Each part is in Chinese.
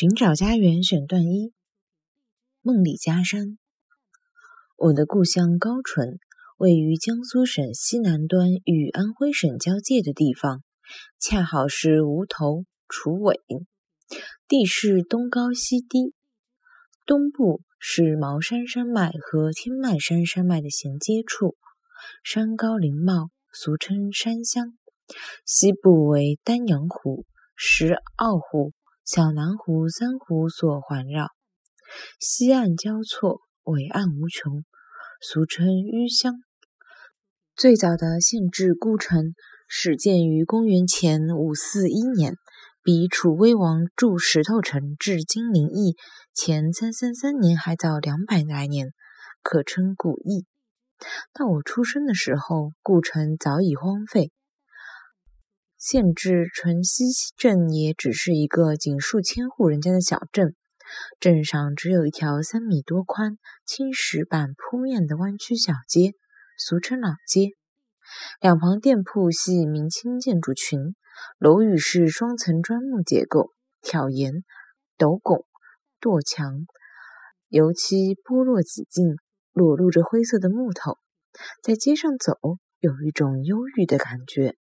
寻找家园选段一：梦里家山。我的故乡高淳位于江苏省西南端与安徽省交界的地方，恰好是无头楚尾，地势东高西低。东部是茅山山脉和天迈山山脉的衔接处，山高林茂，俗称山乡。西部为丹阳湖、石澳湖。小南湖三湖所环绕，西岸交错，伟岸无穷，俗称淤乡。最早的县治孤城始建于公元前五四一年，比楚威王筑石头城至金陵邑前三三三年还早两百来年，可称古邑。到我出生的时候，故城早已荒废。县治淳溪镇也只是一个仅数千户人家的小镇，镇上只有一条三米多宽、青石板铺面的弯曲小街，俗称老街。两旁店铺系明清建筑群，楼宇是双层砖木结构，挑檐、斗拱、垛墙，油漆剥落几近，裸露着灰色的木头。在街上走，有一种忧郁的感觉。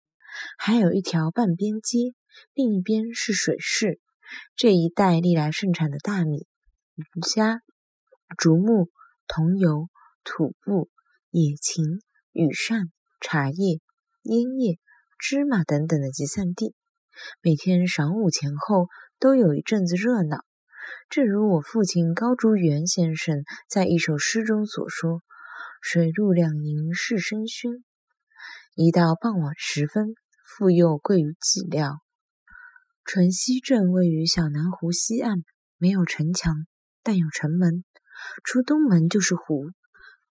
还有一条半边街，另一边是水市。这一带历来盛产的大米、鱼虾、竹木、桐油、土布、野芹、羽扇、茶叶、烟叶、芝麻等等的集散地。每天晌午前后都有一阵子热闹。正如我父亲高竹元先生在一首诗中所说：“水陆两营是声喧。”一到傍晚时分。妇幼贵于己料。淳溪镇位于小南湖西岸，没有城墙，但有城门。出东门就是湖，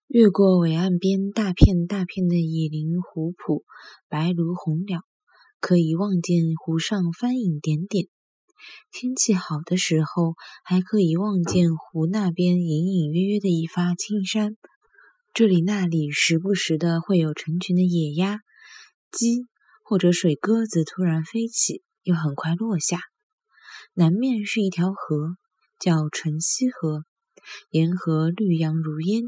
越过尾岸边大片大片的野林、湖浦、白芦、红蓼，可以望见湖上帆影点点。天气好的时候，还可以望见湖那边隐隐约约的一发青山。这里那里时不时的会有成群的野鸭、鸡。或者水鸽子突然飞起，又很快落下。南面是一条河，叫晨曦河，沿河绿杨如烟，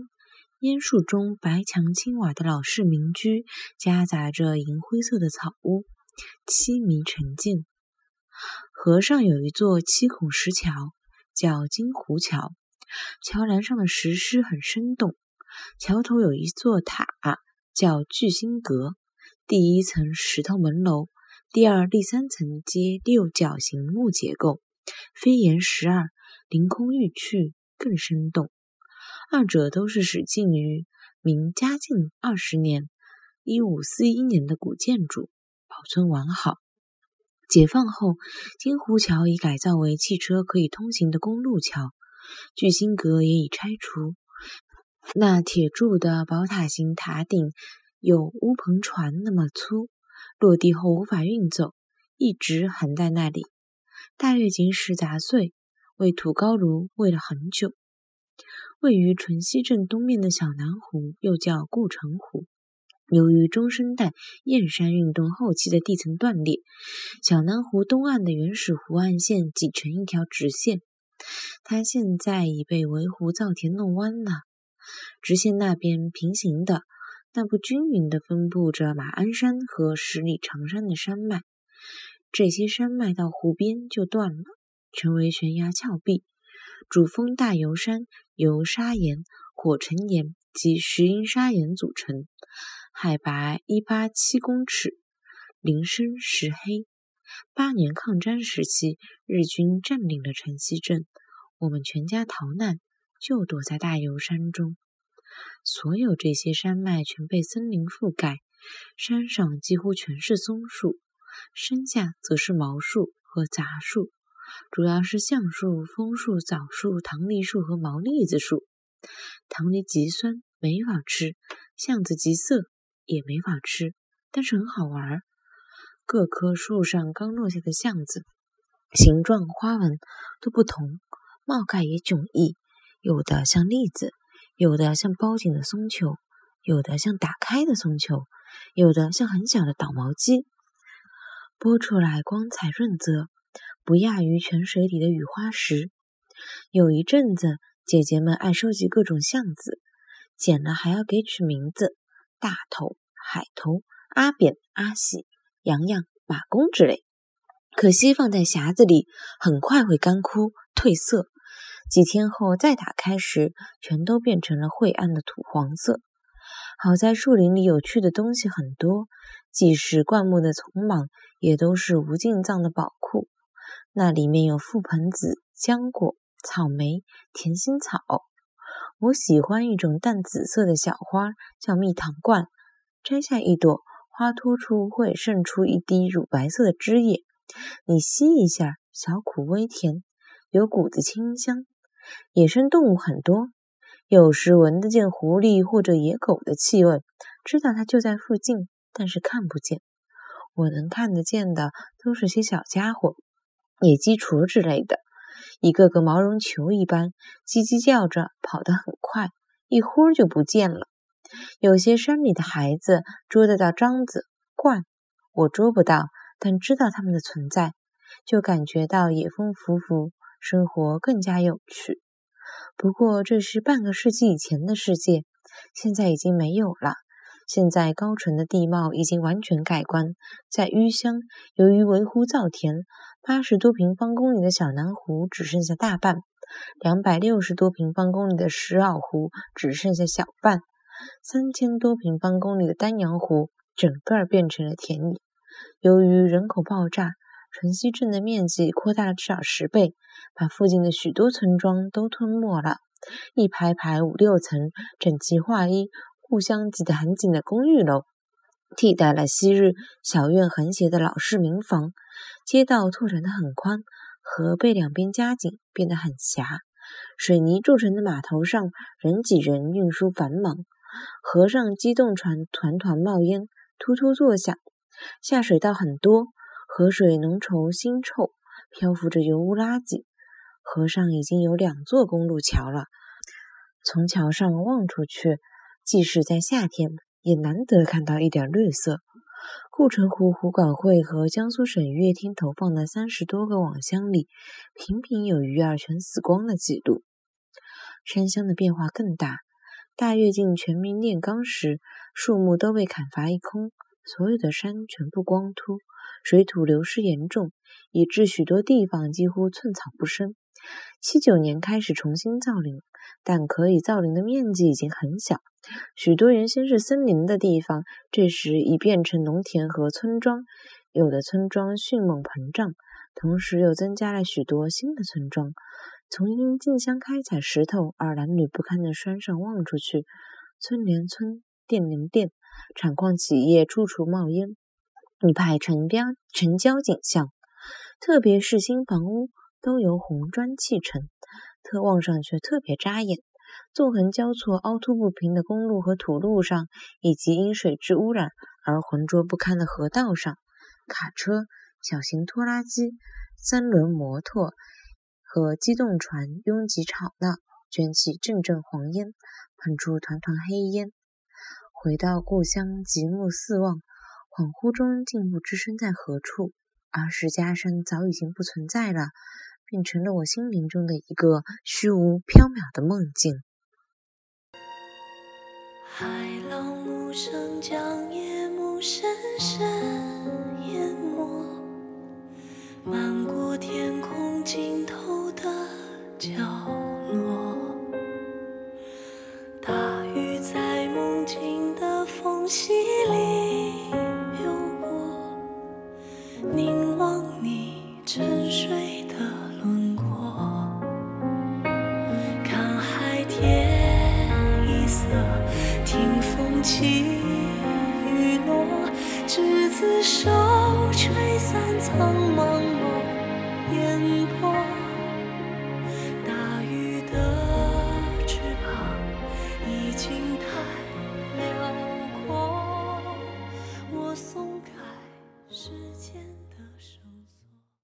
烟树中白墙青瓦的老式民居，夹杂着银灰色的草屋，凄迷沉静。河上有一座七孔石桥，叫金湖桥，桥栏上的石狮很生动。桥头有一座塔，叫聚星阁。第一层石头门楼，第二、第三层皆六角形木结构，飞檐十二，凌空欲去，更生动。二者都是始建于明嘉靖二十年（一五四一年）的古建筑，保存完好。解放后，金湖桥已改造为汽车可以通行的公路桥，聚星阁也已拆除。那铁铸的宝塔形塔顶。有乌篷船那么粗，落地后无法运走，一直横在那里。大跃进时砸碎，为土高炉喂了很久。位于淳溪镇东面的小南湖，又叫故城湖，由于中生代燕山运动后期的地层断裂，小南湖东岸的原始湖岸线挤成一条直线，它现在已被围湖造田弄弯了。直线那边平行的。但不均匀地分布着马鞍山和十里长山的山脉，这些山脉到湖边就断了，成为悬崖峭壁。主峰大游山由砂岩、火成岩及石英砂岩组成，海拔一八七公尺，林深石黑。八年抗战时期，日军占领了城西镇，我们全家逃难，就躲在大游山中。所有这些山脉全被森林覆盖，山上几乎全是松树，山下则是毛树和杂树，主要是橡树、枫树、枣树、糖梨树和毛栗子树。糖梨极酸，没法吃；橡子极涩，也没法吃，但是很好玩。各棵树上刚落下的橡子，形状、花纹都不同，帽盖也迥异，有的像栗子，有的像包紧的松球，有的像打开的松球，有的像很小的捣毛鸡。剥出来光彩润泽，不亚于泉水里的雨花石。有一阵子。姐姐们爱收集各种橡子，捡了还要给取名字：大头、海头、阿扁、阿喜、洋洋、马公之类。可惜放在匣子里很快会干枯褪色，几天后再打开时，全都变成了晦暗的土黄色。好在树林里有趣的东西很多，既是灌木的丛莽，也都是无尽藏的宝库。那里面有覆盆子、浆果。草莓、甜心草，我喜欢一种淡紫色的小花，叫蜜糖罐。摘下一朵，花托出会渗出一滴乳白色的汁液，你吸一下，小苦微甜，有股子清香。野生动物很多，有时闻得见狐狸或者野狗的气味，知道它就在附近，但是看不见。我能看得见的都是些小家伙，野鸡、雏之类的。一个个毛绒球一般，叽叽叫着，跑得很快，一会儿就不见了。有些山里的孩子捉得到獐子、鹳，我捉不到，但知道它们的存在，就感觉到野风拂拂，生活更加有趣。不过这是半个世纪以前的世界，现在已经没有了。现在高淳的地貌已经完全改观，在淤乡，由于围湖造田，八十多平方公里的小南湖只剩下大半，两百六十多平方公里的石袄湖只剩下小半，三千多平方公里的丹阳湖整个变成了田野。由于人口爆炸，淳溪镇的面积扩大了至少十倍，把附近的许多村庄都吞没了，一排排五六层，整齐划一。互相挤得很紧的公寓楼，替代了昔日小院横斜的老式民房。街道拓展得很宽，河被两边夹紧，变得很狭。水泥筑成的码头上人挤人，运输繁忙。河上机动船团团冒烟，突突作响。下水道很多，河水浓稠腥臭，漂浮着油污垃圾。河上已经有两座公路桥了，从桥上望出去。即使在夏天，也难得看到一点绿色。护城湖湖管会和江苏省渔业厅投放的三十多个网箱里，频频有鱼儿全死光的记录。山乡的变化更大。大跃进全民炼钢时，树木都被砍伐一空，所有的山全部光秃，水土流失严重，以致许多地方几乎寸草不生。七九年开始重新造林，但可以造林的面积已经很小。许多原先是森林的地方，这时已变成农田和村庄。有的村庄迅猛膨胀，同时又增加了许多新的村庄。从因竞相开采石头而褴褛不堪的山上望出去，村连村，店连店，产矿企业处处冒烟，一派城边城郊景象。特别是新房屋都由红砖砌成，特望上去特别扎眼。纵横交错、凹凸不平的公路和土路上，以及因水质污染而浑浊不堪的河道上，卡车、小型拖拉机、三轮摩托和机动船拥挤吵闹，卷起阵阵黄烟，喷出团团黑烟。回到故乡，极目四望，恍惚中竟不知身在何处。儿时家山早已经不存在了。变成了我心灵中的一个虚无缥缈的梦境。海浪无声将夜幕深深淹没，漫过天空尽头的角执子手，吹散苍茫茫烟波。